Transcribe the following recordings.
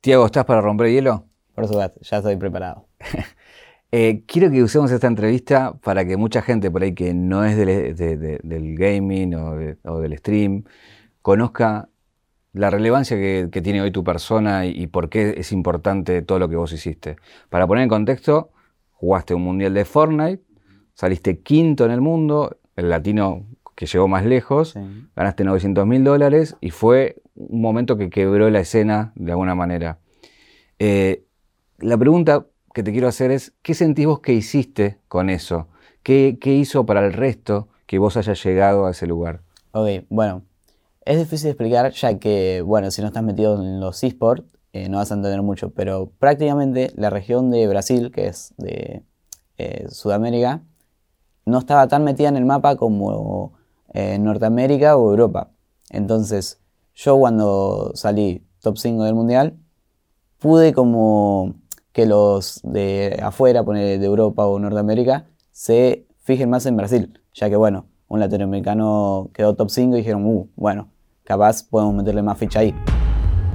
Tiago, ¿estás para romper hielo? Por supuesto, ya estoy preparado. Eh, quiero que usemos esta entrevista para que mucha gente por ahí que no es del, del gaming o, del stream conozca la relevancia que, tiene hoy tu persona y, por qué es importante todo lo que vos hiciste. Para poner en contexto, jugaste un mundial de Fortnite, saliste quinto en el mundo, el latino que llegó más lejos, ganaste 900 mil dólares y fue un momento que quebró la escena de alguna manera. Eh, la pregunta que te quiero hacer es, ¿qué sentís vos que hiciste con eso? ¿Qué, hizo para el resto que vos hayas llegado a ese lugar? Ok, bueno, es difícil explicar ya que, bueno, si no estás metido en los esports, eh, no vas a entender mucho, pero prácticamente la región de Brasil, que es de eh, Sudamérica, no estaba tan metida en el mapa como eh, Norteamérica o Europa. Entonces, yo cuando salí top 5 del mundial, pude como que los de afuera, poner de Europa o Norteamérica, se fijen más en Brasil, ya que bueno, un latinoamericano quedó top 5 y dijeron, uh, bueno, capaz podemos meterle más ficha ahí.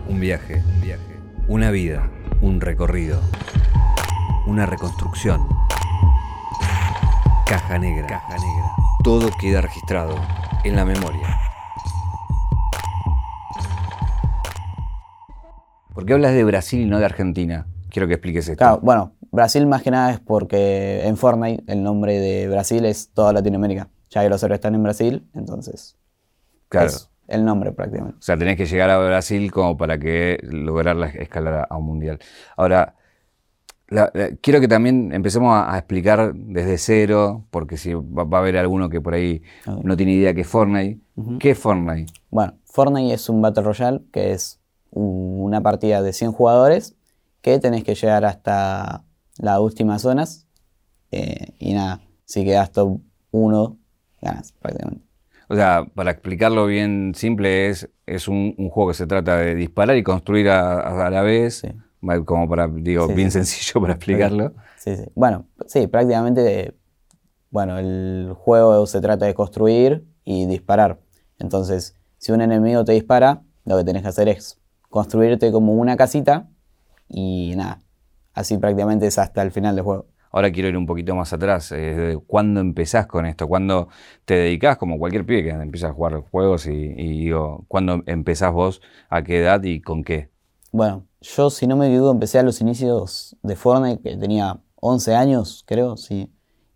Un viaje, un viaje, una vida, un recorrido, una reconstrucción. Caja negra, caja negra. Todo queda registrado en la memoria. ¿Por qué hablas de Brasil y no de Argentina? Quiero que expliques esto. Claro, bueno, Brasil más que nada es porque en Fortnite el nombre de Brasil es toda Latinoamérica. Ya que los servidores están en Brasil, entonces. Claro. Es el nombre prácticamente. O sea, tenés que llegar a Brasil como para que lograr la escalada a un mundial. Ahora, quiero que también empecemos a, explicar desde cero, porque si va, a haber alguno que por ahí no tiene idea qué es Fortnite. ¿Qué es Fortnite? Bueno, Fortnite es un Battle Royale que es una partida de 100 jugadores que tenés que llegar hasta las últimas zonas eh, y nada, si quedas top 1, ganas prácticamente. O sea, para explicarlo bien simple, es, es un, juego que se trata de disparar y construir a, la vez. Como para, digo, bien sencillo para explicarlo. Sí, sí. Bueno, sí, prácticamente, bueno, el juego se trata de construir y disparar. Entonces, si un enemigo te dispara, lo que tenés que hacer es construirte como una casita y nada, así prácticamente es hasta el final del juego. Ahora quiero ir un poquito más atrás. Eh, ¿Cuándo empezás con esto? ¿Cuándo te dedicás, como cualquier pibe que empieza a jugar juegos? Y, y digo, ¿cuándo empezás vos? ¿A qué edad y con qué? Bueno, yo, si no me equivoco, empecé a los inicios de Fortnite, que tenía 11 años, creo, sí.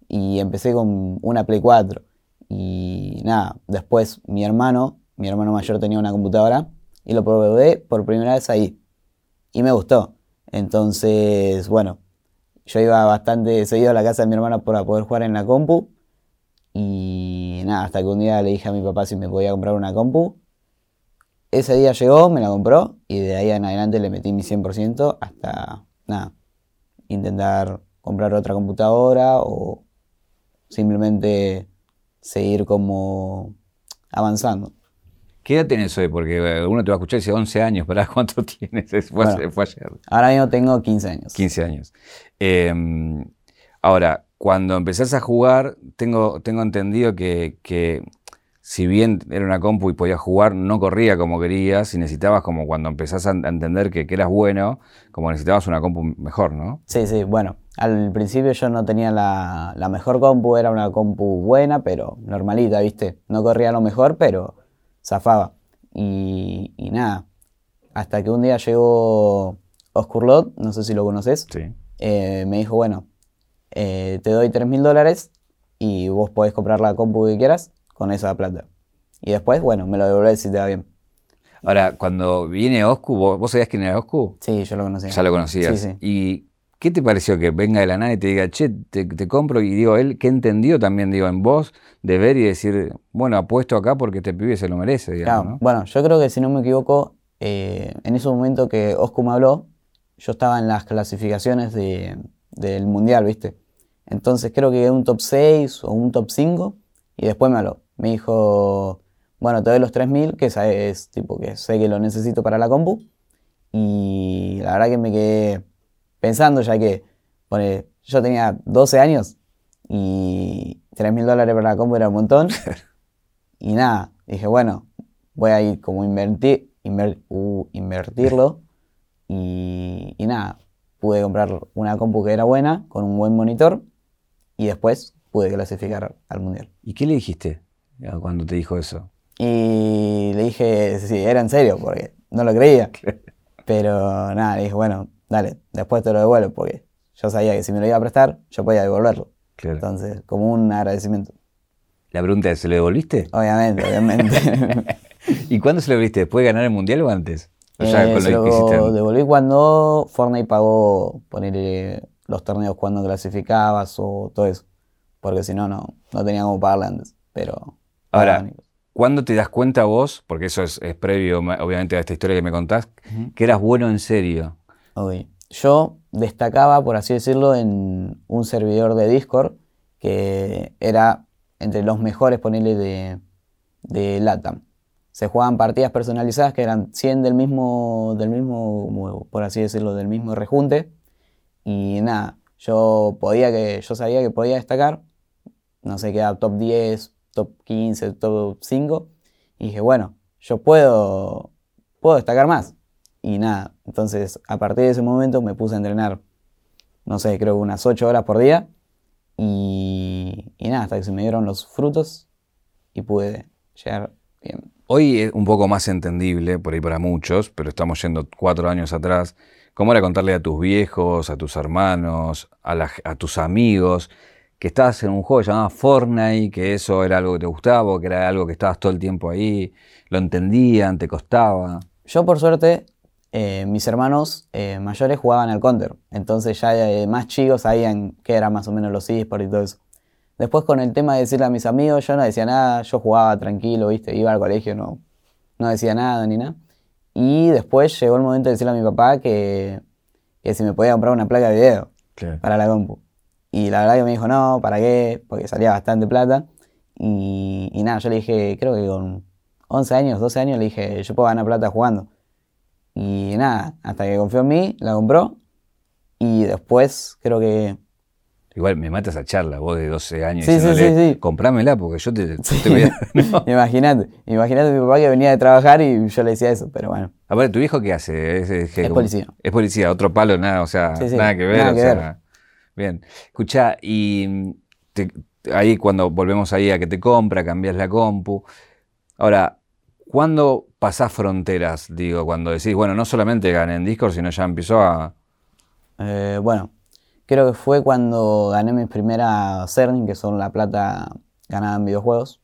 Y empecé con una Play 4. Y nada, después mi hermano, mi hermano mayor tenía una computadora y lo probé por primera vez ahí. Y me gustó. Entonces, bueno, yo iba bastante seguido a la casa de mi hermano para poder jugar en la compu. Y nada, hasta que un día le dije a mi papá si me podía comprar una compu. Ese día llegó, me la compró y de ahí en adelante le metí mi 100% hasta, nada, intentar comprar otra computadora o simplemente seguir como avanzando. ¿Qué edad tenés hoy? Porque eh, uno te va a escuchar y dice 11 años, ¿para cuánto tienes? Fue, ayer. Ahora mismo tengo 15 años. 15 años. Em, ahora, cuando empezás a jugar, tengo, tengo entendido que si bien era una compu y podías jugar, no corría como querías y necesitabas como cuando empezás a entender que, eras bueno, como necesitabas una compu mejor, ¿no? Sí, sí, bueno, al principio yo no tenía la, mejor compu, era una compu buena, pero normalita, ¿viste? No corría lo mejor, pero zafaba. Y, nada, hasta que un día llegó Oscurlot, no sé si lo conoces, sí. Eh, me dijo, bueno, eh, te doy 3 mil dólares y vos podés comprar la compu que quieras con esa plata. Y después, bueno, me lo devolvés si te va bien. Ahora, cuando viene Oscu, ¿vos, sabías quién era Oscu? Sí, yo lo conocía. Ya lo conocías. Sí, sí. ¿Y qué te pareció que venga de la nada y te diga, che, te, compro? Y digo, él, ¿qué entendió también, digo, en vos de ver y decir, bueno, apuesto acá porque este pibe se lo merece, digamos, claro. Bueno, yo creo que si no me equivoco, eh, en ese momento que Oscu me habló, yo estaba en las clasificaciones del Mundial, ¿viste? Entonces creo que un top 6 o un top 5 y después me habló me dijo, bueno, te doy los 3000, que es tipo que sé que lo necesito para la compu. Y la verdad que me quedé pensando, ya que pone, yo tenía 12 años y 3000 dólares para la compu era un montón. y nada, dije, bueno, voy a ir como invertir, uh, invertirlo Y, y nada, pude comprar una compu que era buena, con un buen monitor, y después pude clasificar al mundial. ¿Y qué le dijiste cuando te dijo eso? Y le dije, sí, era en serio, porque no lo creía. Pero nada, le dije, bueno, dale, después te lo devuelvo, porque yo sabía que si me lo iba a prestar, yo podía devolverlo. Claro. Entonces, como un agradecimiento. La pregunta es, ¿se lo devolviste? Obviamente, obviamente. ¿Y cuándo se lo devolviste? ¿Después de ganar el mundial o antes? O Eh, ya con se lo lo que devolví cuando Fortnite pagó poner los torneos cuando clasificabas o todo eso. Porque si no, no, no tenía cómo pagarle antes. Pero. Ahora. ¿Cuándo te das cuenta vos, porque eso es, es previo obviamente a esta historia que me contás, que eras bueno en serio? Yo destacaba, por así decirlo, en un servidor de Discord que era entre los mejores, ponerle de, de LATAM. Se jugaban partidas personalizadas que eran 100 del mismo, del mismo, por así decirlo, del mismo rejunte. Y nada, yo podía que, yo sabía que podía destacar. No sé, quedaba top 10, top 15, top 5. Y dije, bueno, yo puedo, puedo destacar más. Y nada, entonces a partir de ese momento me puse a entrenar, no sé, creo que unas 8 horas por día. Y, y nada, hasta que se me dieron los frutos y pude llegar bien. Hoy es un poco más entendible, por ahí para muchos, pero estamos yendo cuatro años atrás. ¿Cómo era contarle a tus viejos, a tus hermanos, a, la- a tus amigos, que estabas en un juego llamado Fortnite, que eso era algo que te gustaba, que era algo que estabas todo el tiempo ahí, lo entendían, te costaba? Yo por suerte, eh, mis hermanos eh, mayores jugaban al counter, entonces ya de más chicos sabían qué eran más o menos los esports y todo eso. Después con el tema de decirle a mis amigos, yo no decía nada, yo jugaba tranquilo, viste, iba al colegio, no, no decía nada ni nada. Y después llegó el momento de decirle a mi papá que, que si me podía comprar una placa de video para la compu. Y la verdad que me dijo, no, ¿para qué? Porque salía bastante plata. Y, y nada, yo le dije, creo que con 11 años, 12 años, le dije, yo puedo ganar plata jugando. Y nada, hasta que confió en mí, la compró. Y después creo que... Igual me mata esa charla, vos de 12 años, Sí, sí, sí, sí. comprámela porque yo te, Sí. te voy a... No. Imagínate, imagínate mi papá que venía de trabajar y yo le decía eso, pero bueno. Aparte, ¿tu hijo qué hace? Es, es que- Es policía. Es policía, otro palo, nada, o sea, Sí, sí, nada que ver. nada o que sea, ver. Bien. Escucha, y mm, te- ahí cuando volvemos ahí a que te compra, cambias la compu. Ahora, ¿cuándo pasás fronteras? Digo, cuando decís, bueno, no solamente gané en Discord, sino ya empezó a. Eh, bueno, creo que fue cuando gané mis primeras Cerning, que son la plata ganada en videojuegos,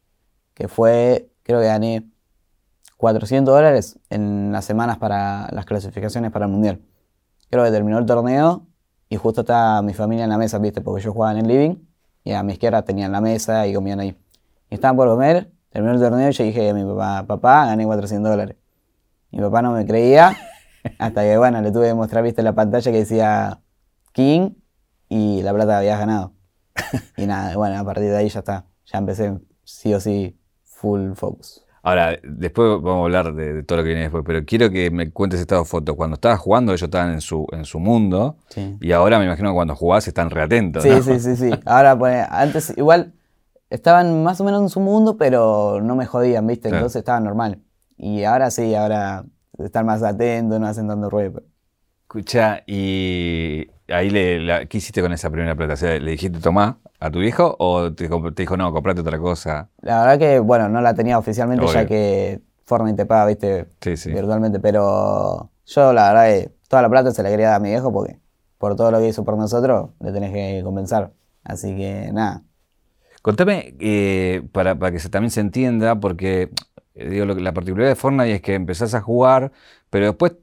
que fue, creo que gané 400 dólares en las semanas para las clasificaciones para el Mundial. Creo que terminó el torneo y justo estaba mi familia en la mesa, ¿viste? Porque yo jugaba en el living y a mi izquierda tenían la mesa y comían ahí. Y estaban por comer, terminó el torneo y yo dije a mi papá, papá, gané 400 dólares. Mi papá no me creía, hasta que, bueno, le tuve que mostrar, viste, la pantalla que decía King y la plata había ganado. Y nada, bueno, a partir de ahí ya está. Ya empecé sí o sí full focus. Ahora, después vamos a hablar de, de todo lo que viene después, pero quiero que me cuentes esta foto. Cuando estabas jugando, ellos estaban en su, en su mundo, Sí. y ahora me imagino que cuando jugás están reatentos. Sí, ¿no? sí, sí, sí. Ahora, pues, antes igual estaban más o menos en su mundo, pero no me jodían, ¿viste? Claro. Entonces estaba normal. Y ahora sí, ahora están más atentos, no hacen tanto ruido. pero- Escucha, y ahí le, la- ¿qué hiciste con esa primera plata? O sea, ¿le dijiste tomá a tu viejo o te, dijo no, comprate otra cosa? La verdad que, bueno, no la tenía oficialmente ya que Fortnite te paga, ¿viste? Sí, sí. Virtualmente, pero yo la verdad que toda la plata se la quería dar a mi viejo porque por todo lo que hizo por nosotros le tenés que compensar. Así que nada. Contame, eh, para, que también se entienda, porque eh, digo, la particularidad de Fortnite es que empezás a jugar, pero después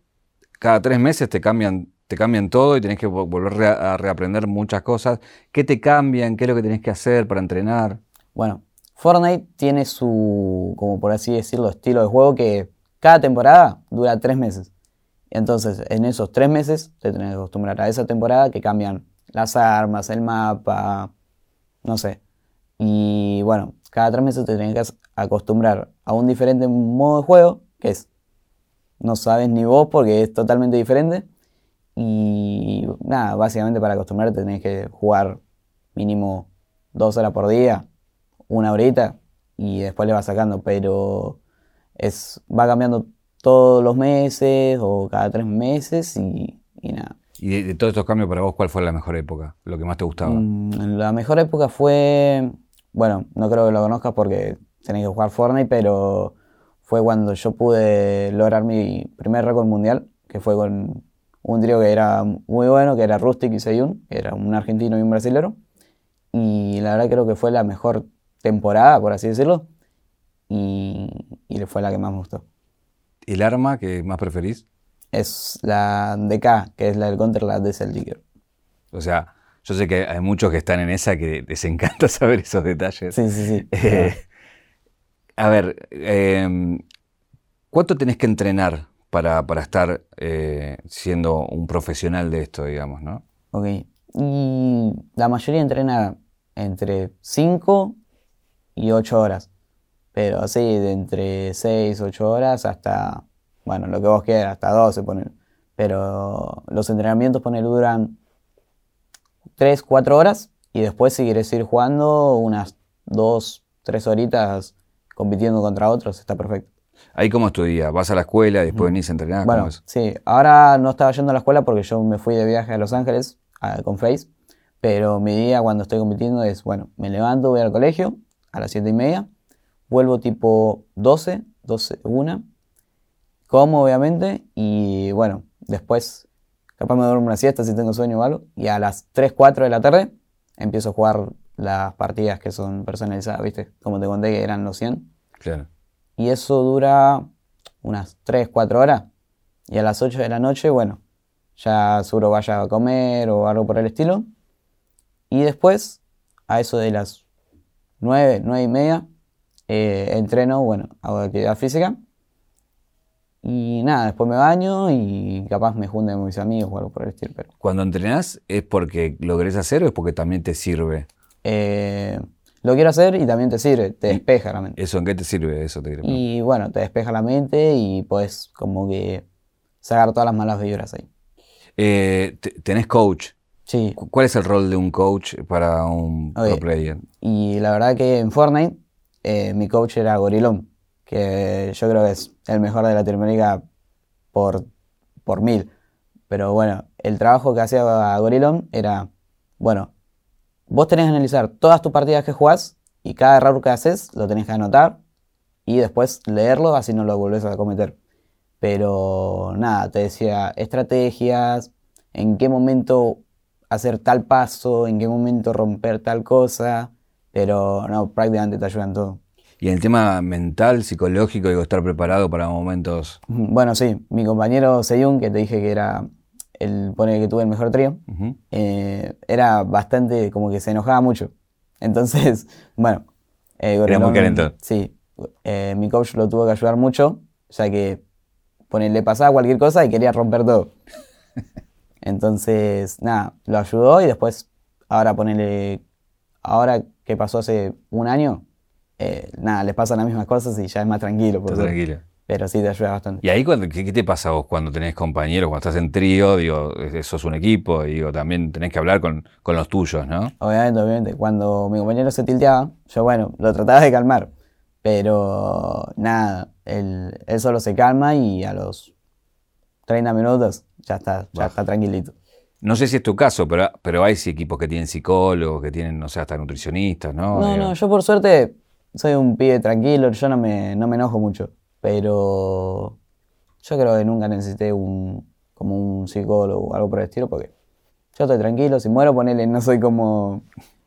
cada tres meses te cambian, te cambian todo y tenés que vo- volver a reaprender muchas cosas. ¿Qué te cambian? ¿Qué es lo que tenés que hacer para entrenar? Bueno, Fortnite tiene su, como por así decirlo, estilo de juego que cada temporada dura tres meses. Entonces, en esos tres meses te tenés que acostumbrar a esa temporada que cambian las armas, el mapa, no sé. Y bueno, cada tres meses te tenés que acostumbrar a un diferente modo de juego, que es, no sabes ni vos porque es totalmente diferente. Y nada, básicamente para acostumbrarte tenés que jugar mínimo dos horas por día, una horita, y después le vas sacando, pero es, va cambiando todos los meses o cada tres meses y, y nada. Y de, de todos estos cambios para vos, ¿cuál fue la mejor época? Lo que más te gustaba. Mm, la mejor época fue, bueno, no creo que lo conozcas porque tenés que jugar Fortnite, pero fue cuando yo pude lograr mi primer récord mundial, que fue con un trío que era muy bueno, que era Rustic y Seyun, que era un argentino y un brasilero. Y la verdad creo que fue la mejor temporada, por así decirlo, y, y fue la que más me gustó. ¿El arma que más preferís? Es la DK, que es la del Counter, la de Celtiger. O sea, yo sé que hay muchos que están en esa que les encanta saber esos detalles. Sí, sí, sí. Eh, a ver, eh, ¿cuánto tenés que entrenar para, para estar eh, siendo un profesional de esto, digamos, no? Ok. Y la mayoría entrena entre 5 y 8 horas. Pero así, de entre 6, 8 horas hasta, bueno, lo que vos quieras, hasta 12 poner. Pero los entrenamientos poner duran 3, 4 horas y después si quieres ir jugando unas 2, 3 horitas compitiendo contra otros, está perfecto. Ahí cómo es tu día? ¿Vas a la escuela y después venís a entrenar? ¿Cómo Bueno, es? sí, ahora no estaba yendo a la escuela porque yo me fui de viaje a Los Ángeles a- con Face, pero mi día cuando estoy compitiendo es, bueno, me levanto, voy al colegio a las 7 y media, vuelvo tipo 12, 12, 1, como obviamente, y bueno, después capaz me duermo una siesta si tengo sueño o algo, y a las 3, 4 de la tarde empiezo a jugar las partidas que son personalizadas, ¿viste? Como te conté que eran los 100 Claro. y eso dura unas 3, 4 horas. Y a las 8 de la noche, bueno, ya seguro vaya a comer o algo por el estilo. Y después, a eso de las 9, 9 y media, eh, entreno, bueno, hago actividad física. Y nada, después me baño y capaz me junto con mis amigos o algo por el estilo. Pero, Cuando entrenás, ¿es porque lo querés hacer o es porque también te sirve? eh, lo quiero hacer y también te sirve, te despeja la mente. ¿Eso en qué te sirve? Eso te. Y bueno, te despeja la mente y puedes como que sacar todas las malas vibras ahí. Eh, te- ¿Tenés coach? Sí, Cu- ¿Cuál es el rol de un coach para un pro player? y la verdad que en Fortnite eh, mi coach era Gorilón, que yo creo que es el mejor de Latinoamérica por, por mil. Pero bueno, el trabajo que hacía Gorilón era, bueno, vos tenés que analizar todas tus partidas que jugás y cada error que haces lo tenés que anotar y después leerlo, así no lo volvés a cometer. Pero nada, te decía estrategias, en qué momento hacer tal paso, en qué momento romper tal cosa, pero no, prácticamente te ayudan todo. Y en el tema mental, psicológico, digo, estar preparado para momentos. Bueno, sí, mi compañero Seyun, que te dije que era el pone que tuve el mejor trío, eh, era bastante como que se enojaba mucho. Entonces, bueno, eh, Era muy calentón. Sí, eh, mi coach lo tuvo que ayudar mucho, ya que pone, le pasaba cualquier cosa y quería romper todo. Entonces, nada, lo ayudó y después, ahora ponele, ahora que pasó hace un año, eh, nada, les pasan las mismas cosas y ya es más tranquilo. suerte. tranquilo. Pero sí te ayuda bastante. Y ahí, cuando, ¿qué, te pasa vos cuando tenés compañeros, cuando estás en trío? Digo, sos un equipo, digo, también tenés que hablar con, con los tuyos, ¿no? Obviamente, obviamente. Cuando mi compañero se tilteaba, yo, bueno, lo trataba de calmar. Pero nada, él, él solo se calma y a los 30 minutos ya está, ya Baja. está tranquilito. No sé si es tu caso, pero, pero hay sí equipos que tienen psicólogos, que tienen, no sé, hasta nutricionistas, ¿no? No, Digo, no, yo por suerte soy un pibe tranquilo, yo no me, no me enojo mucho. Pero yo creo que nunca necesité un, como un psicólogo o algo por el estilo, porque yo estoy tranquilo, si muero, ponele, no soy como,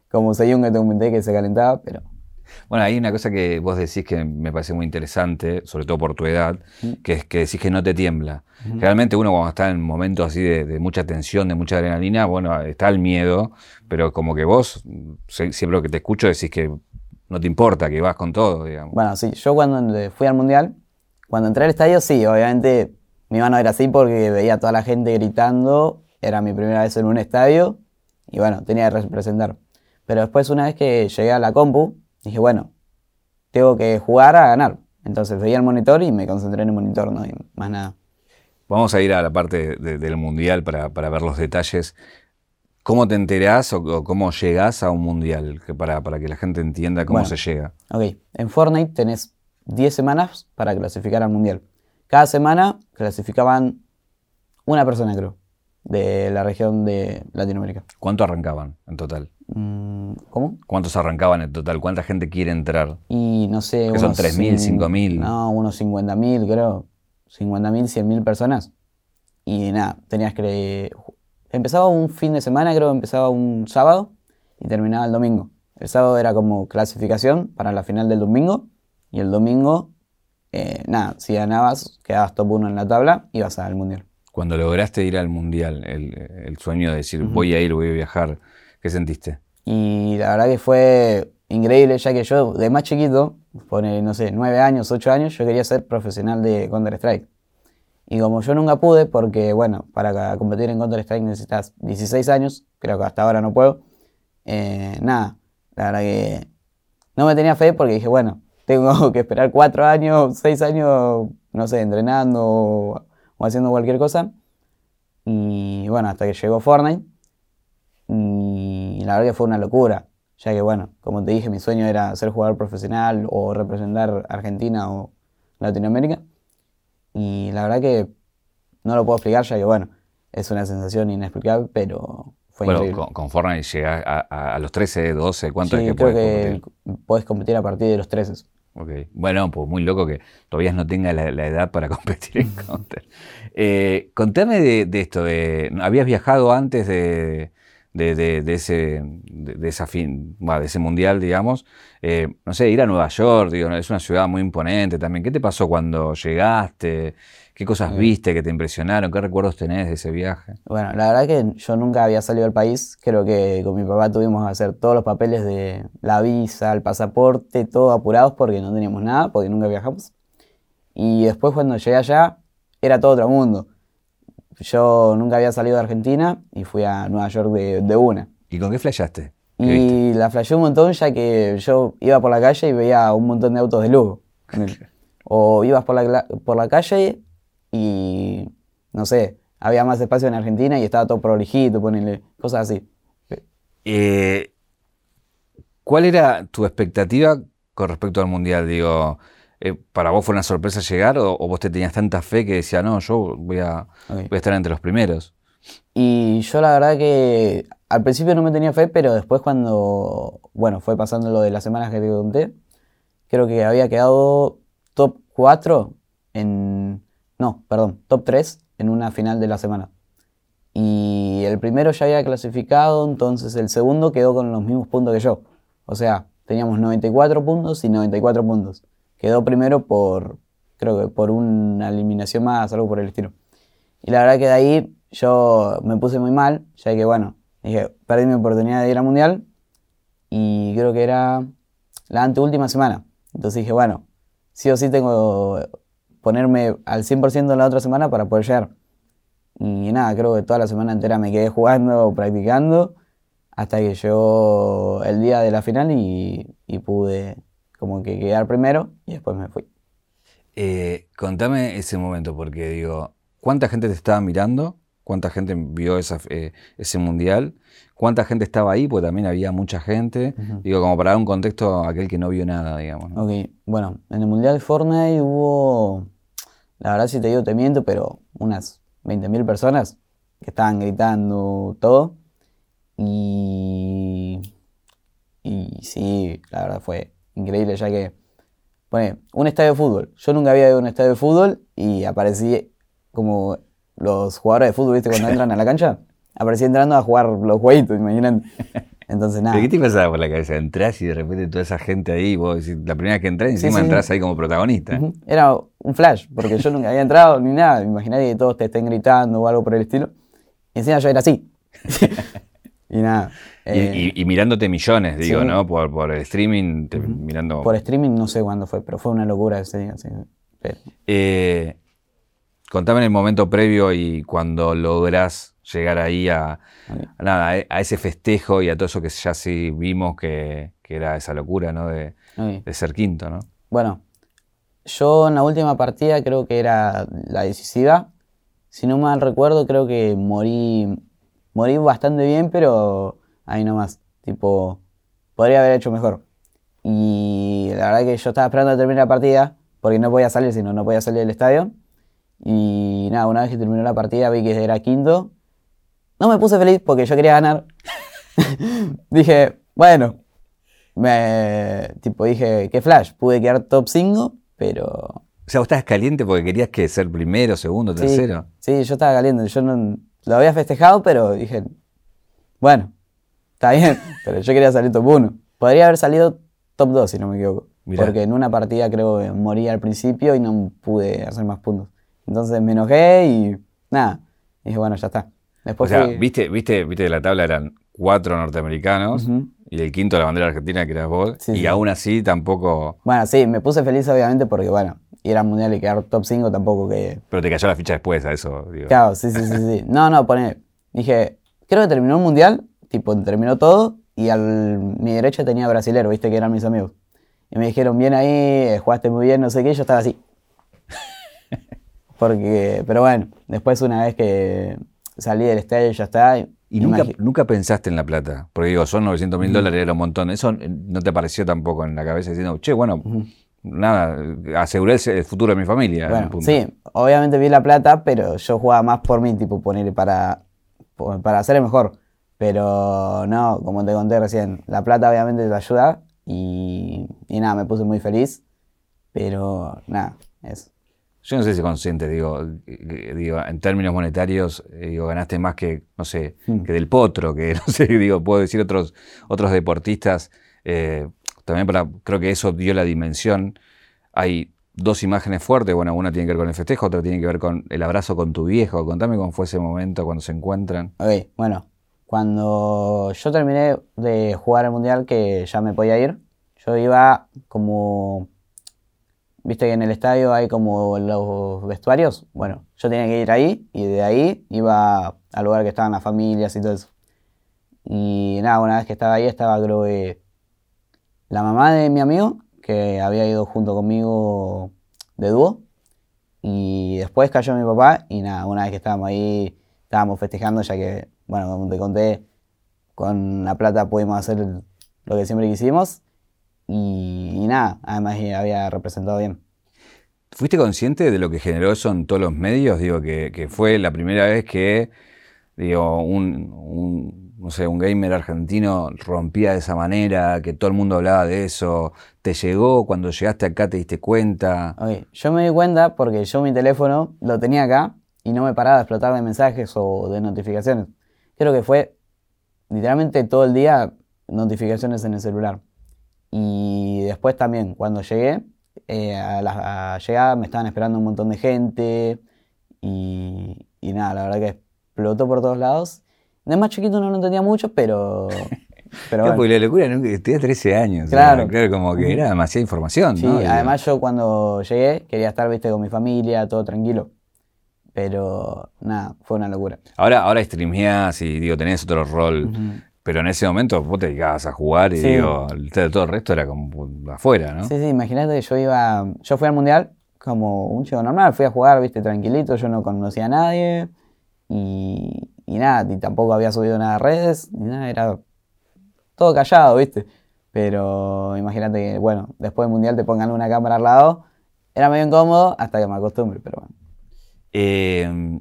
como Seyun que te comenté que se calentaba, pero Bueno, hay una cosa que vos decís que me parece muy interesante, sobre todo por tu edad, que es que decís que no te tiembla. Realmente uno cuando está en momentos así de, de mucha tensión, de mucha adrenalina, bueno, está el miedo, pero como que vos, siempre que te escucho decís que no te importa, que vas con todo, digamos. Bueno, sí, yo cuando fui al mundial, cuando entré al estadio, sí, obviamente me iban a ver así porque veía a toda la gente gritando, era mi primera vez en un estadio y bueno, tenía que representar. Pero después, una vez que llegué a la compu, dije, bueno, tengo que jugar a ganar. Entonces veía el monitor y me concentré en el monitor, no hay más nada. Vamos a ir a la parte de- del mundial para, para ver los detalles. ¿Cómo te enterás o, o cómo llegás a un mundial? Que para, para que la gente entienda cómo Bueno. se llega. Ok, en Fortnite tenés 10 semanas para clasificar al mundial. cada semana clasificaban una persona, creo, de la región de Latinoamérica. ¿Cuánto arrancaban en total? Mm, ¿Cómo? ¿Cuántos arrancaban en total? ¿Cuánta gente quiere entrar? Y no sé. Que son unos 3.000, cin- 5.000. No, unos 50.000, creo. 50.000, 100.000 personas. Y nada, tenías que. Empezaba un fin de semana, creo que empezaba un sábado y terminaba el domingo. El sábado era como clasificación para la final del domingo. Y el domingo, eh, nada, si ganabas, quedabas top 1 en la tabla, ibas al mundial. Cuando lograste ir al mundial, el, el sueño de decir voy a ir, voy a viajar, ¿qué sentiste? Y la verdad que fue increíble, ya que yo de más chiquito, pone, no sé, 9 años, 8 años, yo quería ser profesional de Counter-Strike. Y como yo nunca pude, porque bueno, para competir en Counter-Strike necesitas 16 años, creo que hasta ahora no puedo, eh, nada, la verdad que no me tenía fe porque dije, bueno, tengo que esperar 4 años, 6 años, no sé, entrenando o, o haciendo cualquier cosa. Y bueno, hasta que llegó Fortnite. Y la verdad que fue una locura, ya que bueno, como te dije, mi sueño era ser jugador profesional o representar Argentina o Latinoamérica. Y la verdad que no lo puedo explicar, ya que bueno, es una sensación inexplicable, pero fue bueno, increíble. con, con Fortnite llegás a, a- a los 13, 12, ¿cuánto Sí, es que creo puedes que competir? podés competir a partir de los 13. Ok. Bueno, pues muy loco que todavía no tenga la, la edad para competir en Counter. Eh, contame de, de esto, de, ¿habías viajado antes de, de, de- de ese, de, esa fin, de ese mundial, digamos? Eh, no sé, ir a Nueva York, digo, es una ciudad muy imponente también. ¿Qué te pasó cuando llegaste? ¿Qué cosas viste que te impresionaron? ¿Qué recuerdos tenés de ese viaje? Bueno, la verdad que yo nunca había salido del país. Creo que con mi papá tuvimos que hacer todos los papeles de la visa, el pasaporte, todo apurados porque no teníamos nada, porque nunca viajamos. Y después cuando llegué allá, era todo otro mundo. Yo nunca había salido de Argentina y fui a Nueva York de, de una. ¿Y con qué flashaste? ¿Qué viste? Y la flasheé un montón ya que yo iba por la calle y veía un montón de autos de lujo. O ibas por la, por la calle y, no sé, había más espacio en Argentina y estaba todo prolijito, ponele, cosas así. Eh, ¿Cuál era tu expectativa con respecto al mundial? Digo, eh, ¿para vos fue una sorpresa llegar o, o vos te tenías tanta fe que decía, no, yo voy a, voy a estar entre los primeros? Y yo la verdad que al principio no me tenía fe, pero después cuando, bueno, fue pasando lo de las semanas que te conté, creo que había quedado top 4 en, no, perdón, top 3 en una final de la semana. Y el primero ya había clasificado, entonces el segundo quedó con los mismos puntos que yo. O sea, teníamos 94 puntos y 94 puntos. Quedó primero por, creo que por una eliminación más, algo por el estilo. Y la verdad que de ahí yo me puse muy mal, ya que bueno, dije, perdí mi oportunidad de ir al mundial y creo que era la anteúltima semana. Entonces dije, bueno, sí o sí tengo que ponerme al 100% en la otra semana para poder llegar. Y nada, creo que toda la semana entera me quedé jugando, practicando, hasta que llegó el día de la final y, y pude como que quedar primero y después me fui. Eh, contame ese momento, porque digo, ¿cuánta gente te estaba mirando? ¿Cuánta gente vio esa, eh, ese mundial? ¿Cuánta gente estaba ahí? Porque también había mucha gente. Digo, como para dar un contexto a aquel que no vio nada, digamos. ¿no? Ok, bueno, en el Mundial de Fortnite hubo, la verdad si te digo te miento, pero unas 20.000 personas que estaban gritando todo. Y, y sí, la verdad fue increíble ya que, pone, un estadio de fútbol. Yo nunca había ido a un estadio de fútbol y aparecí como los jugadores de fútbol, ¿viste? Cuando entran a la cancha, aparecí entrando a jugar los jueguitos, imaginan. Entonces nada. ¿Pero qué te pasaba por la cabeza? Entrás y de repente toda esa gente ahí, vos la primera vez que entrás, encima sí. entrás ahí como protagonista. Era un flash, porque yo nunca había entrado ni nada. Imaginaría que todos te estén gritando o algo por el estilo. Y encima yo era así. Y nada. Y, eh, y- y mirándote millones, digo, sí. ¿no? Por, por el streaming, te- mirando. por streaming no sé cuándo fue, pero fue una locura ese día. sí. Pero- Eh, contame en el momento previo y cuando lográs llegar ahí a, nada, a- a ese festejo y a todo eso que ya sí vimos que, que era esa locura, ¿no? De, de ser quinto, ¿no? Bueno, yo en la última partida creo que era la decisiva. Si no mal recuerdo, creo que morí, morí bastante bien, pero ahí nomás. Tipo, podría haber hecho mejor. Y la verdad que yo estaba esperando a terminar la partida, porque no podía salir, si no, podía salir del estadio. Y nada, una vez que terminó la partida vi que era quinto. No me puse feliz porque yo quería ganar. dije, bueno, me, tipo dije, qué flash, pude quedar top 5, pero... O sea, vos estabas caliente porque querías que ser primero, segundo, Sí, tercero. Sí, yo estaba caliente. Yo no lo había festejado, pero dije, bueno, está bien, pero yo quería salir top 1. Podría haber salido top 2, si no me equivoco. Mirá. Porque en una partida creo que morí al principio y no pude hacer más puntos. Entonces me enojé y nada. Dije, bueno, ya está. O Después sea, fui- viste, viste, viste que la tabla eran cuatro norteamericanos y el quinto la bandera argentina que eras vos. Sí, y sí. aún así tampoco. Bueno, sí, me puse feliz obviamente porque, bueno, ir al mundial y quedar top 5 tampoco que... Pero te cayó la ficha después a eso, digo. Claro, sí, sí, sí, sí. No, no, pone. Dije, creo que terminó el mundial, tipo, terminó todo, y al mi derecha tenía brasilero, viste, que eran mis amigos. Y me dijeron, bien ahí, eh, jugaste muy bien, no sé qué, y yo estaba así. Porque, pero bueno, después una vez que salí del estadio ya está. Y nunca, nunca pensaste en la plata. Porque digo, son 900 mil dólares, era un montón. Eso no te apareció tampoco en la cabeza diciendo, che, bueno, nada, aseguré el futuro de mi familia. Bueno, punto. sí, obviamente vi la plata, pero yo jugaba más por mí, tipo, ponerle para, para ser el mejor. Pero no, como te conté recién, la plata obviamente te ayuda y, y nada, me puse muy feliz. Pero nada, eso. Yo no sé si consciente, digo, digo, en términos monetarios, eh, digo, ganaste más que, no sé, Mm. que del potro, que no sé, digo, puedo decir otros, otros deportistas. eh, también para, creo que eso dio la dimensión. Hay dos imágenes fuertes, bueno, una tiene que ver con el festejo, otra tiene que ver con el abrazo con tu viejo. Contame cómo fue ese momento cuando se encuentran. Ok, bueno, cuando yo terminé de jugar el mundial, que ya me podía ir, yo iba como. Viste que en el estadio hay como los vestuarios. Bueno, yo tenía que ir ahí y de ahí iba al lugar que estaban las familias y todo eso. Y nada, una vez que estaba ahí, estaba creo que la mamá de mi amigo, que había ido junto conmigo de dúo. Y después cayó mi papá y nada, una vez que estábamos ahí, estábamos festejando ya que, bueno, como te conté, con la plata pudimos hacer lo que siempre quisimos. Y, nada, además eh, había representado bien. ¿Fuiste consciente de lo que generó eso en todos los medios? Digo, que, fue la primera vez que, digo, un, no sé, un gamer argentino rompía de esa manera, que todo el mundo hablaba de eso. ¿Te llegó cuando llegaste acá, te diste cuenta? Yo me di cuenta porque yo mi teléfono lo tenía acá y no me paraba de explotar de mensajes o de notificaciones. Creo que fue literalmente todo el día notificaciones en el celular. Y después también, cuando llegué, eh, a la llegada me estaban esperando un montón de gente y, y nada, la verdad que explotó por todos lados. De más chiquito no lo entendía mucho, pero... pero bueno. porque la locura. Que tenía 13 años. Claro. claro, como que era demasiada información, Sí, además yo cuando llegué quería estar, viste, con mi familia, todo tranquilo. Pero nada, fue una locura. Ahora, ahora streameás y digo, tenés otro rol. Pero en ese momento vos te dedicabas a jugar y Sí. digo, todo el resto era como afuera, ¿no? Sí, sí, imagínate que yo iba, yo fui al mundial como un chico normal, fui a jugar, viste, tranquilito, yo no conocía a nadie y, y nada, y tampoco había subido nada a redes, ni nada, era todo callado, viste. Pero imagínate que, bueno, después del mundial te pongan una cámara al lado, era medio incómodo hasta que me acostumbre, pero bueno. Eh,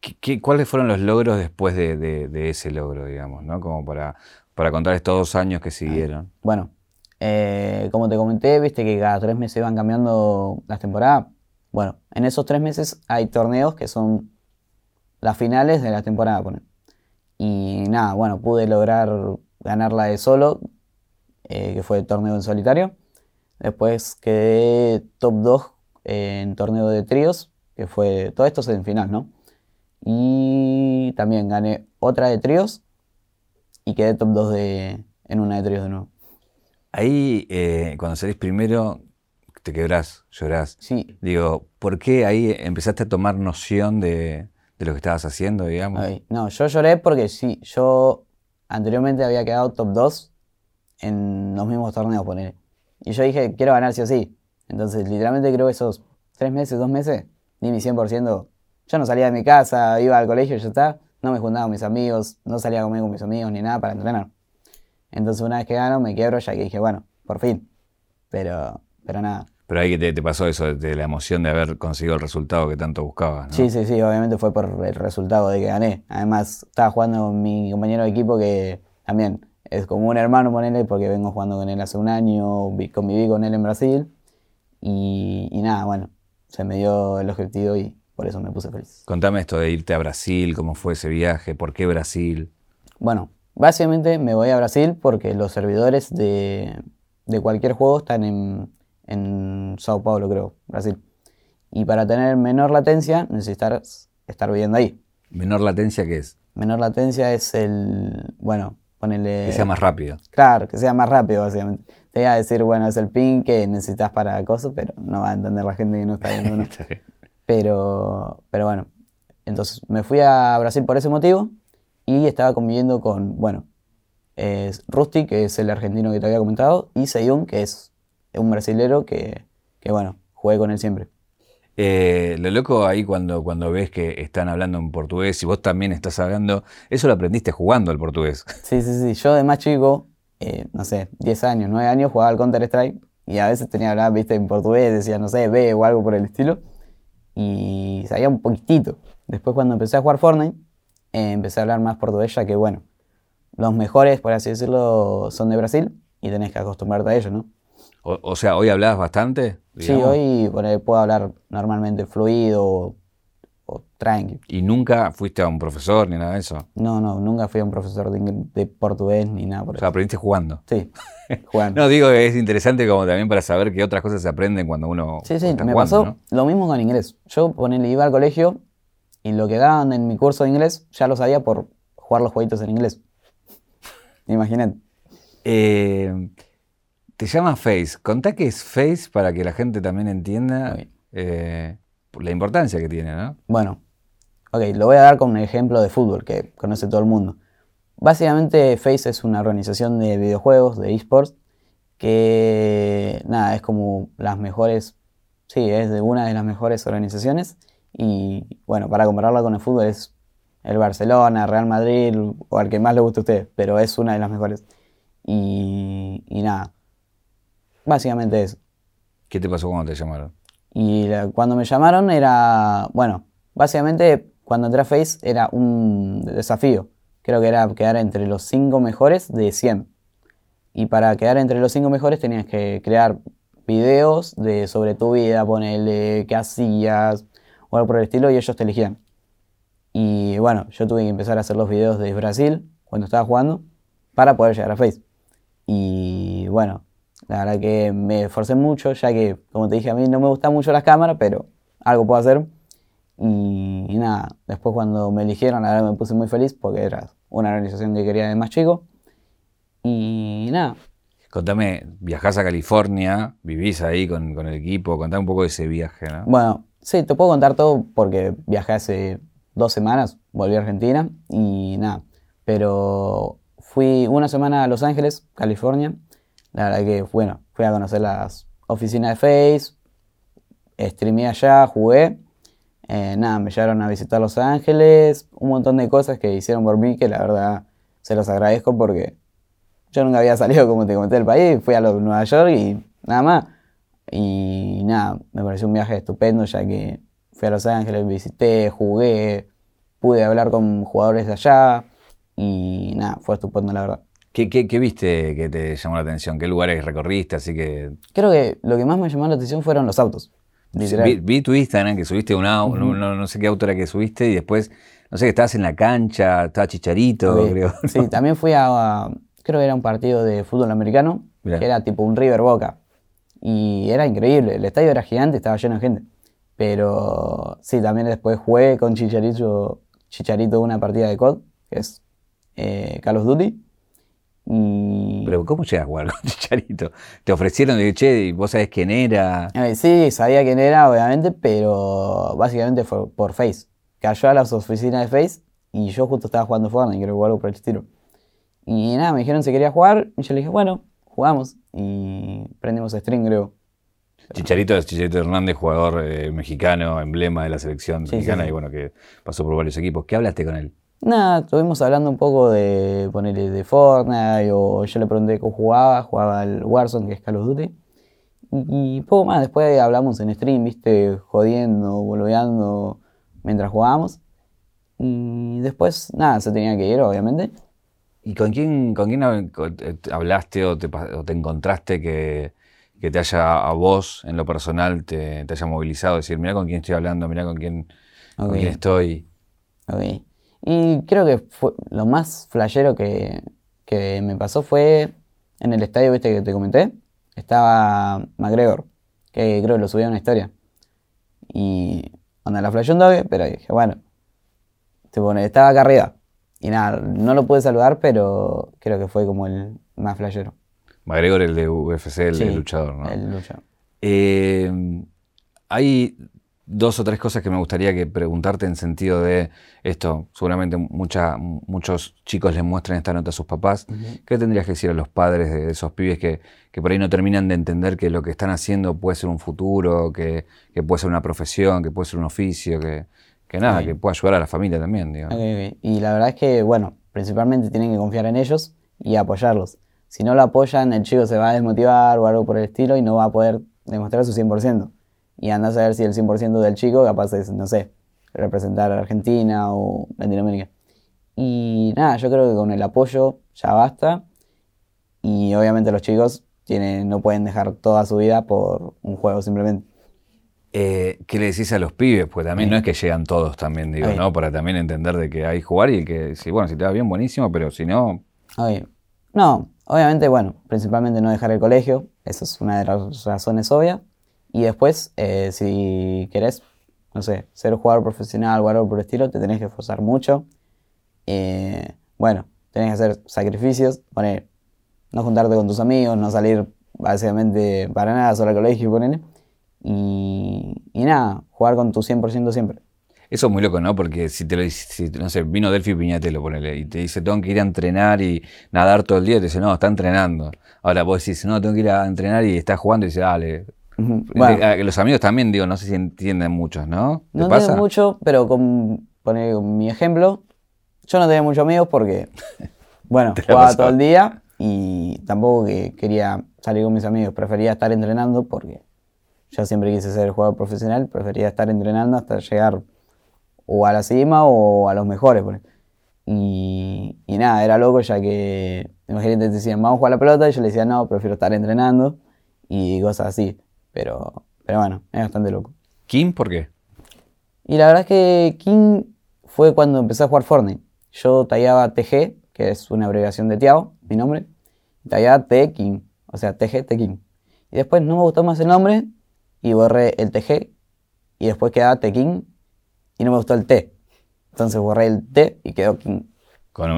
¿qué- qué- cuáles fueron los logros después de, de- de ese logro, digamos, ¿no? Como para, para contar estos dos años que siguieron. Bueno, eh, como te comenté, viste que cada tres meses iban cambiando las temporadas. Bueno, en esos tres meses hay torneos que son las finales de la temporada. Y nada, bueno, pude lograr ganar la de solo, eh, que fue el torneo en solitario. Después quedé top 2 en torneo de tríos, que fue todo esto es en final, ¿no? Y también gané otra de tríos y quedé top 2 de, en una de tríos de nuevo. Ahí, eh, cuando salís primero, te quebrás, llorás. Sí, Digo, ¿por qué ahí empezaste a tomar noción de, de lo que estabas haciendo, digamos? No, yo lloré porque sí, yo anteriormente había quedado top 2 en los mismos torneos, poner. Y yo dije, quiero ganar sí o sí. Entonces, literalmente creo que esos tres meses, dos meses, di mi 100%. Yo no salía de mi casa, iba al colegio y ya está. No me juntaba con mis amigos, no salía comer con mis amigos ni nada para entrenar. Entonces, una vez que gano, me quiebro ya que dije, bueno, por fin. Pero, pero nada. Pero ahí te, te pasó eso, de la emoción de haber conseguido el resultado que tanto buscabas, ¿no? Sí, sí, sí, obviamente fue por el resultado de que gané. Además, estaba jugando con mi compañero de equipo que también es como un hermano, ponele, porque vengo jugando con él hace un año, vi- conviví con él en Brasil. Y, y nada, bueno, se me dio el objetivo y por eso me puse feliz. Contame esto de irte a Brasil, cómo fue ese viaje, por qué Brasil. Bueno, básicamente me voy a Brasil porque los servidores de, de cualquier juego están en, en Sao Paulo, creo, Brasil. Y para tener menor latencia necesitas estar viviendo ahí. Menor latencia que es, Menor latencia es el, bueno, ponele... que sea más rápido. Claro, que sea más rápido, básicamente. Te iba a decir, bueno, es el ping que necesitas para cosas, pero no va a entender la gente que no está viendo. ¿no? Pero, pero bueno, entonces me fui a Brasil por ese motivo y estaba conviviendo con, bueno, es Rusty, que es el argentino que te había comentado, y Seyun, que es un brasilero que, que bueno, jugué con él siempre. Eh, lo loco ahí cuando, cuando ves que están hablando en portugués y vos también estás hablando, eso lo aprendiste jugando el portugués. Sí, sí, sí. Yo de más chico, eh, no sé, 10 años, 9 años, jugaba al Counter-Strike y a veces tenía que hablar, viste, en portugués, decía, no sé, B o algo por el estilo. Y sabía un poquitito. Después cuando empecé a jugar Fortnite, eh, empecé a hablar más portugués, ya que, bueno, los mejores, por así decirlo, son de Brasil y tenés que acostumbrarte a ellos, ¿no? O, o sea, hoy hablabas bastante. Sí, digamos, hoy ponele, puedo hablar normalmente fluido o, o tranqui. Y nunca fuiste a un profesor ni nada de eso. No, no, nunca fui a un profesor de, de portugués ni nada por O sea, eso. aprendiste jugando. Sí, jugando. No, digo que es interesante como también para saber qué otras cosas se aprenden cuando uno Sí, sí, está me jugando, pasó ¿no? lo mismo con inglés. Yo ponele, iba al colegio y lo que daban en mi curso de inglés ya lo sabía por jugar los jueguitos en inglés. Imagínate. Eh, te llama Face. Contá qué es Face para que la gente también entienda eh, la importancia que tiene, ¿no? Bueno, ok, lo voy a dar con un ejemplo de fútbol que conoce todo el mundo. Básicamente FaCe es una organización de videojuegos, de esports, que nada, es como las mejores, sí, es de una de las mejores organizaciones. Y bueno, para compararla con el fútbol es el Barcelona, Real Madrid o al que más le guste a usted, pero es una de las mejores. Y, y nada, básicamente eso. ¿Qué te pasó cuando te llamaron? Y la- cuando me llamaron era, bueno, básicamente cuando entré a Face era un desafío. Creo que era quedar entre los 5 mejores de 100. Y para quedar entre los 5 mejores tenías que crear videos de, sobre tu vida, ponerle qué hacías o algo por el estilo y ellos te elegían. Y bueno, yo tuve que empezar a hacer los videos de Brasil cuando estaba jugando para poder llegar a Face. Y bueno, la verdad que me esforcé mucho, ya que, como te dije, a mí no me gustan mucho las cámaras, pero algo puedo hacer. Y, y nada, después cuando me eligieron, la verdad me puse muy feliz porque era una organización que quería de más chico. Y nada, Contame, viajás a California, vivís ahí con, con el equipo, contame un poco de ese viaje, ¿no? Bueno, sí, te puedo contar todo porque viajé hace dos semanas, volví a Argentina y nada. Pero fui una semana a Los Ángeles, California. La verdad que, bueno, fui a conocer las oficinas de Face, streameé allá, jugué. Eh, nada, me llevaron a visitar Los Ángeles, un montón de cosas que hicieron por mí que la verdad se los agradezco porque yo nunca había salido, como te comenté, del país, fui a lo- Nueva York y nada más. Y nada, me pareció un viaje estupendo ya que fui a Los Ángeles, visité, jugué, pude hablar con jugadores de allá y nada, fue estupendo la verdad. ¿Qué, qué, qué viste que te llamó la atención? ¿Qué lugares recorriste? Así que Creo que lo que más me llamó la atención fueron los autos. Literal. vi, vi tu Instagram que subiste un auto, no, no- no sé qué auto era que subiste y después, no sé, que estabas en la cancha, estaba Chicharito, Sí, creo. Sí, también fui a, a- creo que era un partido de fútbol americano, Mirá. que era tipo un River Boca. Y era increíble, el estadio era gigante, estaba lleno de gente. Pero sí, también después jugué con Chicharito, Chicharito una partida de COD, que es eh, Call of Duty. Y Pero ¿cómo llegas a jugar con Chicharito? Te ofrecieron, de che, y vos sabés quién era. Eh, sí, sabía quién era, obviamente, pero básicamente fue por Face. Cayó a las oficinas de Face y yo justo estaba jugando Fortnite, creo que algo por el estilo. Y nada, me dijeron si quería jugar y yo le dije, bueno, jugamos. Y prendimos stream, creo. Chicharito es Chicharito Hernández, jugador eh, mexicano, emblema de la selección Sí, sí, mexicana sí. y bueno, que pasó por varios equipos. ¿Qué hablaste con él? Nada, estuvimos hablando un poco de ponerle de Fortnite o yo le pregunté cómo jugaba, jugaba al Warzone, que es Call of Duty. Y poco más, después hablamos en stream, viste, jodiendo, boludeando mientras jugábamos. Y después, nada, se tenía que ir, obviamente. ¿Y con quién, con quién hablaste o te, o te encontraste que, que, te haya, a vos, en lo personal, te, te haya movilizado? Decir, mira con quién estoy hablando, mira con quién, con quién estoy. Ok. Y creo que fue lo más flashero que, que me pasó fue en el estadio, viste, que te comenté. Estaba McGregor, que creo que lo subía a una historia. Y cuando la flashó un doble, pero dije, bueno, estaba acá arriba. Y nada, no lo pude saludar, pero creo que fue como el más flashero. McGregor, el de UFC, el, luchador, ¿no? El luchador. Eh, hay dos o tres cosas que me gustaría que preguntarte en sentido de esto. Seguramente mucha, muchos chicos les muestran esta nota a sus papás. ¿Qué tendrías que decir a los padres de esos pibes que, que, por ahí no terminan de entender que lo que están haciendo puede ser un futuro, que, que puede ser una profesión, que puede ser un oficio, que, que nada, que pueda ayudar a la familia también. Y la verdad es que, bueno, principalmente tienen que confiar en ellos y apoyarlos. Si no lo apoyan, el chico se va a desmotivar o algo por el estilo y no va a poder demostrar su 100%. Y anda a saber si el 100% del chico capaz es, no sé, representar a Argentina o Latinoamérica. Y nada, yo creo que con el apoyo ya basta. Y obviamente los chicos tienen, no pueden dejar toda su vida por un juego simplemente. Eh, ¿Qué le decís a los pibes? Pues también no es que llegan todos también, digo, ¿no? Para también entender de que hay jugar y que, si, bueno, si te va bien, buenísimo, pero si no... No, obviamente, bueno, principalmente no dejar el colegio, eso es una de las razones obvias. Y después, eh, si querés, no sé, ser jugador profesional o algo por el estilo, te tenés que esforzar mucho. Eh, bueno, tenés que hacer sacrificios, poner, no juntarte con tus amigos, no salir básicamente para nada solo al colegio, poner y, nada, jugar con tu 100% siempre. Eso es muy loco, ¿no? Porque si te lo si, no sé, vino Delphi Piñatelo, ponele, y te dice, tengo que ir a entrenar y nadar todo el día, y te dice, no, está entrenando. Ahora vos decís, no, tengo que ir a entrenar y está jugando, y dice, dale. Bueno, los amigos también, digo, no sé si entienden muchos, ¿no? No entienden mucho, pero con, con mi ejemplo, yo no tenía muchos amigos porque, bueno, jugaba todo el día y tampoco que quería salir con mis amigos, prefería estar entrenando porque yo siempre quise ser jugador profesional, prefería estar entrenando hasta llegar o a la cima o a los mejores. Y, y nada, era loco ya que, imagínate, te decían, vamos a jugar la pelota, y yo le decía, no, prefiero estar entrenando y cosas así. Pero, pero bueno, es bastante loco. ¿Kim por qué? Y la verdad es que Kim fue cuando empecé a jugar Fortnite. Yo tallaba TG, que es una abreviación de Tiago, mi nombre, y tallaba T King, o sea, TG T King. Y después no me gustó más el nombre y borré el TG y después quedaba Tekin y no me gustó el T. Entonces borré el T y quedó King.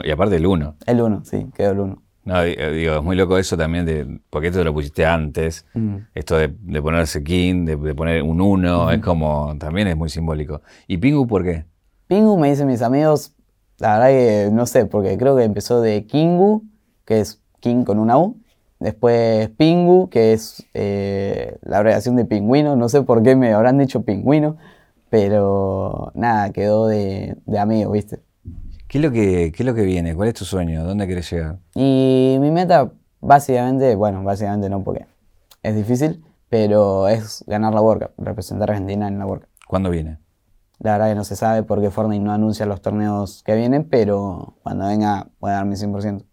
y aparte el 1. El 1, sí, quedó el 1. No, eh, digo, es muy loco eso también, de, porque esto lo pusiste antes, mm. esto de, ponerse King, de, poner un 1, es como, también es muy simbólico. ¿Y Pingu por qué? Pingu me dicen mis amigos, la verdad que no sé, porque creo que empezó de Kingu, que es King con una U, Después Pingu, que es eh, la abreviación de pingüino. No sé por qué me habrán dicho pingüino, pero nada, quedó de, de amigo, ¿viste? ¿Qué es, lo que, ¿Qué es lo que viene? ¿Cuál es tu sueño? ¿Dónde quieres llegar? Y mi meta, básicamente, bueno, básicamente no porque es difícil, pero es ganar la World representar a Argentina en la World ¿Cuándo viene? La verdad que no se sabe porque Fortnite no anuncia los torneos que vienen, pero cuando venga voy a dar mi 100%.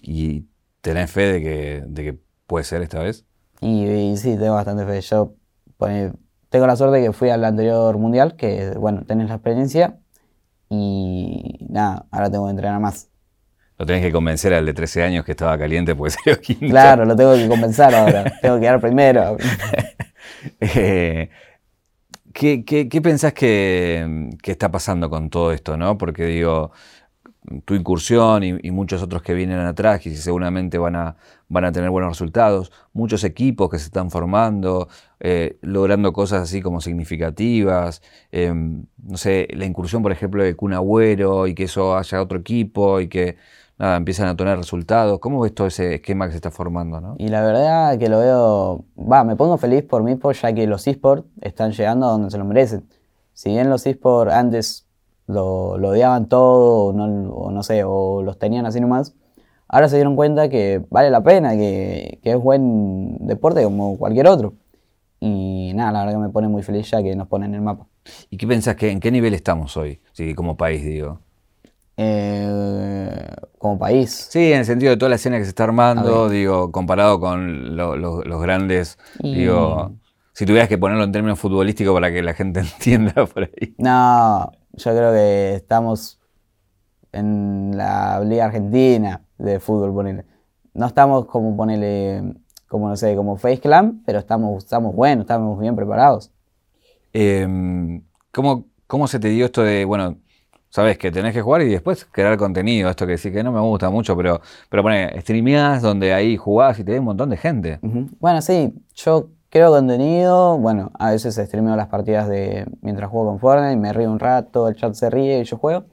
¿Y ¿Tenés fe de que, de que puede ser esta vez? Y, sí, tengo bastante fe. Yo tengo la suerte de que fui al anterior mundial, que bueno, tenés la experiencia y nada, ahora tengo que entrenar más. Lo tenés que convencer al de 13 años que estaba caliente porque salió quinto. Claro, lo tengo que convencer ahora. tengo que quedar primero. Eh, ¿qué, qué, pensás que, que, está pasando con todo esto? ¿no? Porque digo, tu incursión y, muchos otros que vienen atrás y seguramente van a, van a tener buenos resultados, muchos equipos que se están formando, eh, logrando cosas así como significativas, em, no sé, la incursión por ejemplo de Kun y que eso haya otro equipo y que nada, empiezan a tener resultados. ¿Cómo ves todo ese esquema que se está formando? ¿no? Y la verdad que lo veo, va, me pongo feliz por mí, ya que los esports están llegando a donde se lo merecen. Si bien los esports antes lo, odiaban todo, o no, sé, o los tenían así nomás. ahora se dieron cuenta que vale la pena, que, que es buen deporte como cualquier otro. Y nada, la verdad que me pone muy feliz ya que nos ponen en el mapa. ¿Y qué pensás que en qué nivel estamos hoy? Sí, como país, digo. Eh, como país. Sí, en el sentido de toda la escena que se está armando, digo, comparado con lo- lo- los grandes, Y- digo, si tuvieras que ponerlo en términos futbolísticos para que la gente entienda por ahí. No, yo creo que estamos en la Liga Argentina de fútbol, ponele. No estamos como ponele, como no sé, como Face Clan, pero estamos, estamos buenos, estamos bien preparados. Eh, ¿cómo, ¿Cómo se te dio esto de, bueno, sabes que tenés que jugar y después crear contenido? Esto que sí que no me gusta mucho, pero, pero pone, streameás donde ahí jugás y te ve un montón de gente. Bueno, sí, yo creo contenido, bueno, a veces streameo las partidas de mientras juego con Fortnite, me río un rato, el chat se ríe y yo juego.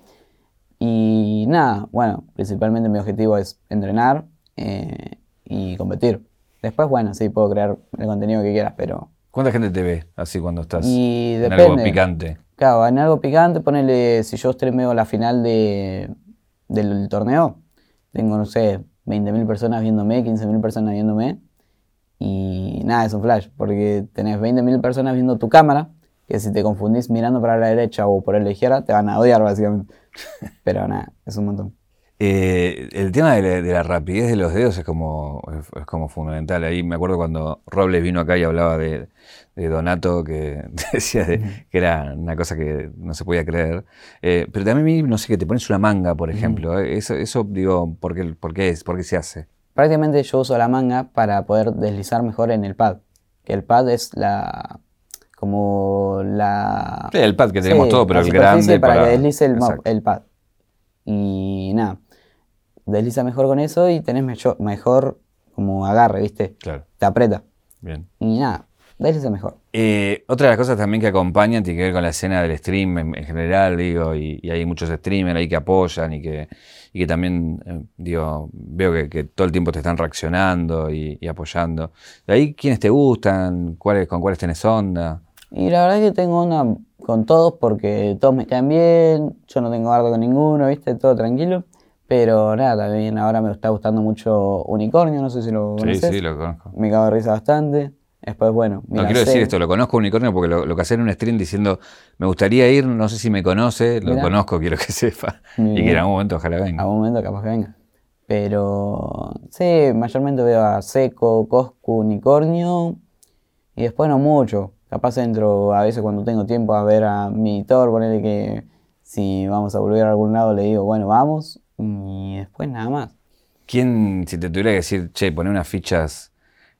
Y nada, bueno, principalmente mi objetivo es entrenar eh, y competir. Después, bueno, sí, puedo crear el contenido que quieras, pero... ¿Cuánta gente te ve así cuando estás Y en algo picante? Claro, en algo picante, ponele, si yo streameo la final de, del torneo, tengo, no sé, 20.000 personas viéndome, 15.000 personas viéndome, y nada, es un flash, porque tenés 20.000 personas viendo tu cámara, que si te confundís mirando para la derecha o por la izquierda, te van a odiar básicamente. Pero nada, es un montón. Eh, el tema de la, de la rapidez de los dedos es como, es, es como fundamental. Ahí me acuerdo cuando Robles vino acá y hablaba de, de Donato, que decía de- que era una cosa que no se podía creer. Eh, pero también, no sé, que te pones una manga, por ejemplo. eh, Eso, eso digo, ¿por qué, por qué es? ¿Por qué se hace? Prácticamente yo uso la manga para poder deslizar mejor en el pad, que el pad es la... como la... Sí, el pad que tenemos Sí, todo, pero el grande para, para- que deslice el, el pad. Y nada, desliza mejor con eso y tenés mejor como agarre, ¿viste? Claro, Te aprieta. bien. Y nada, desliza mejor. Eh, otra de las cosas también que acompañan tiene que ver con la escena del stream en, en general, digo, y, y hay muchos streamers ahí que apoyan y que, y que también, eh, digo, veo que, que todo el tiempo te están reaccionando y, y apoyando. De ahí, ¿quiénes te gustan? ¿Cuáles, ¿Con cuáles tenés onda? Y la verdad es que tengo onda con todos porque todos me caen bien, yo no tengo algo con ninguno, ¿viste? Todo tranquilo. Pero nada, también ahora me está gustando mucho Unicornio, no sé si lo Sí, conoces. sí, lo conozco. Me cago de risa bastante. Después, bueno, No, quiero decir esto, lo conozco Unicornio porque lo, lo que hace en un stream diciendo, me gustaría ir, no sé si me conoce, lo Mirá. conozco, quiero que sepa. Y que en algún momento ojalá venga. un momento capaz que venga. Pero sí, mayormente veo a Seco, Coscu, Unicornio. Y después no mucho. Capaz entro a veces cuando tengo tiempo a ver a mi editor, ponerle que si vamos a volver a algún lado le digo, bueno, vamos. Y después nada más. ¿Quién, si te tuviera que decir, che, poné unas fichas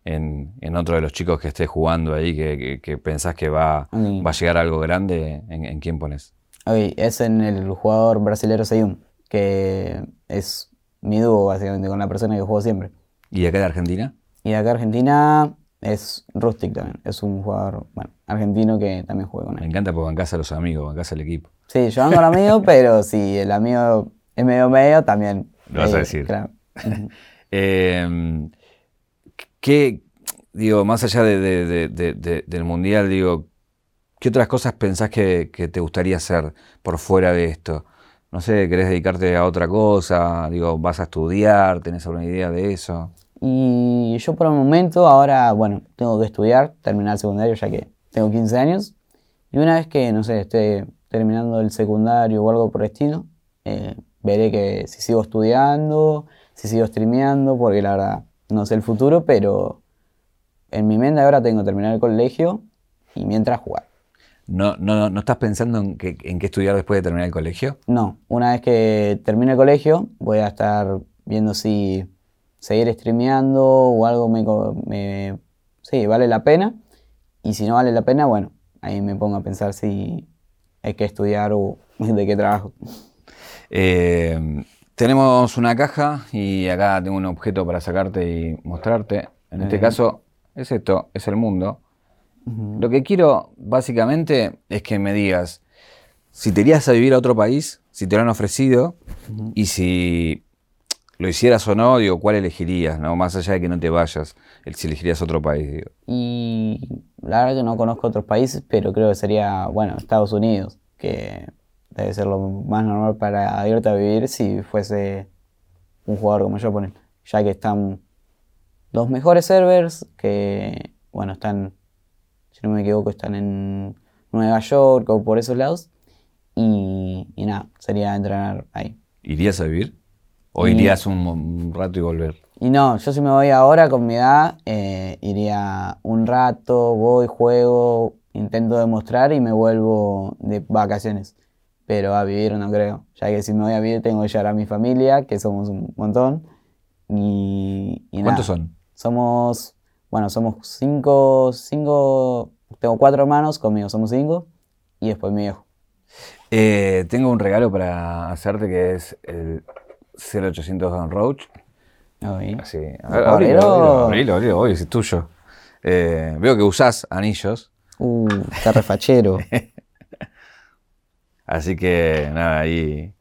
en, en otro de los chicos que esté jugando ahí, que, que- que pensás que va, Mm. va a llegar a algo grande, ¿en, en quién pones? Es en el jugador brasilero Seyum, que es mi dúo básicamente con la persona que juego siempre. ¿Y de acá de Argentina? Y de acá Argentina es Rustic también. Es un jugador, bueno, argentino que también juega con Me él. encanta porque bancás a los amigos, bancás al equipo. Sí, yo ando al amigo, pero si el amigo es medio medio, también. Lo vas a eh, decir. Claro. Eh, ¿qué, digo, más allá de- de- de- de- de- del mundial, digo, ¿qué otras cosas pensás que, que te gustaría hacer por fuera de esto? No sé, ¿querés dedicarte a otra cosa? Digo, ¿vas a estudiar? ¿Tenés alguna idea de eso? Y yo por el momento, ahora, bueno, tengo que estudiar, terminar el secundario, ya que tengo 15 años. Y una vez que, no sé, esté terminando el secundario o algo por el estilo, eh, veré que si sigo estudiando, si sigo streameando, porque la verdad no sé el futuro, pero en mi mente ahora tengo que terminar el colegio y mientras jugar. ¿No, no, no estás pensando en, qué- en qué estudiar después de terminar el colegio? No, una vez que termine el colegio, voy a estar viendo si seguir streameando o algo me- sí, vale la pena. Y si no vale la pena, bueno, ahí me pongo a pensar si hay que estudiar o de qué trabajo. Eh, tenemos una caja y acá tengo un objeto para sacarte y mostrarte. En este caso es esto, es el mundo. Lo que quiero básicamente es que me digas si te irías a vivir a otro país, si te lo han ofrecido y si lo hicieras o no, digo, ¿cuál elegirías? ¿no? Más allá de que no te vayas, el, si elegirías otro país. Digo. Y la verdad que no conozco otros países, pero creo que sería, bueno, Estados Unidos, que debe ser lo más normal para irte a vivir si fuese un jugador como yo, ponen, ya que están los mejores servers, que, bueno, están, si no me equivoco, están en Nueva York o por esos lados, y, y nada, sería entrenar ahí. ¿Irías a vivir? ¿O Y- irías un, un rato y volver? Y no, yo si me voy ahora con mi edad, eh, iría un rato, voy, juego, intento demostrar y me vuelvo de vacaciones. Pero a vivir no creo, ya que si me voy a vivir tengo que llevar a mi familia, que somos un montón. Y, y ¿Cuántos nada. son? Somos, bueno, somos cinco, cinco, tengo cuatro hermanos, conmigo somos cinco, y después mi viejo. Eh, tengo un regalo para hacerte que es el 0800 Gun Roach. Ahí. Así. Abrilo. Abrilo, abrilo, es tuyo. Eh, veo que usás anillos, Uh, está refachero. así que nada, ahí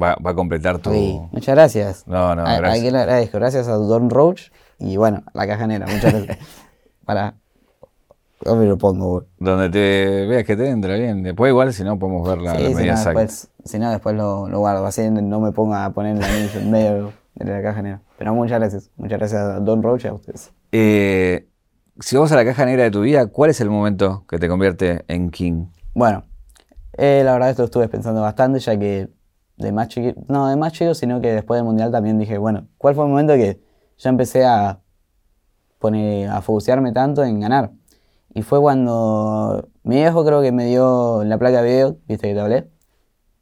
va, va a completar tu. Sí, muchas gracias. No, no, A- a gracias. quien le agradezco. Gracias a Don Roach y bueno, la caja negra. Muchas gracias. Para. Yo me lo pongo, güey. Donde te veas que te entra bien. Después, igual, si no, podemos ver la, la Sí, si medida no, después, si no, después lo, lo guardo. Así no me ponga a poner el anillo en medio de la caja negra. Pero muchas gracias. Muchas gracias a Don Roach y a ustedes. Eh, si vamos a la caja negra de tu vida, ¿cuál es el momento que te convierte en King? Bueno, eh, la verdad esto lo estuve pensando bastante, ya que de más no de más chico, sino que después del mundial también dije, bueno, ¿cuál fue el momento que ya empecé a poner, a focusearme tanto en ganar? Y fue cuando mi viejo creo que me dio la placa de video, viste que te hablé,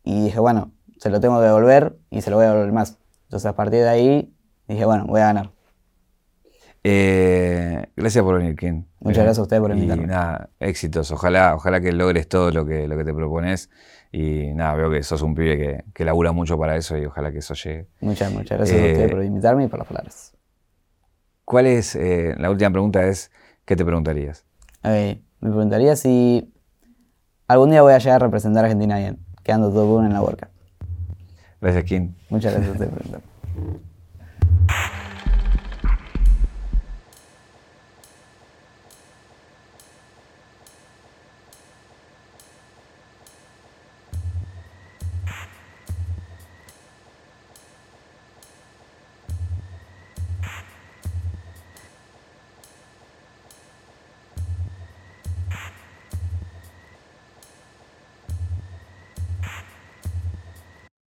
y dije, bueno, se lo tengo que devolver y se lo voy a devolver más. Entonces a partir de ahí dije, bueno, voy a ganar. Eh, gracias por venir, King. Muchas Eh, gracias a ustedes por y invitarme. nada, éxitos. Ojalá, ojalá que logres todo lo que, lo que te propones. Y nada, veo que sos un pibe que, que labura mucho para eso y ojalá que eso llegue. Muchas, muchas gracias a Eh, ustedes por invitarme y por las palabras. ¿Cuál es, eh, la última pregunta es, ¿qué te preguntarías? A ver, me preguntaría si algún día voy a llegar a representar a Argentina bien, quedando todo uno en la World Cup. Gracias, King. Muchas gracias a ustedes por preguntarme.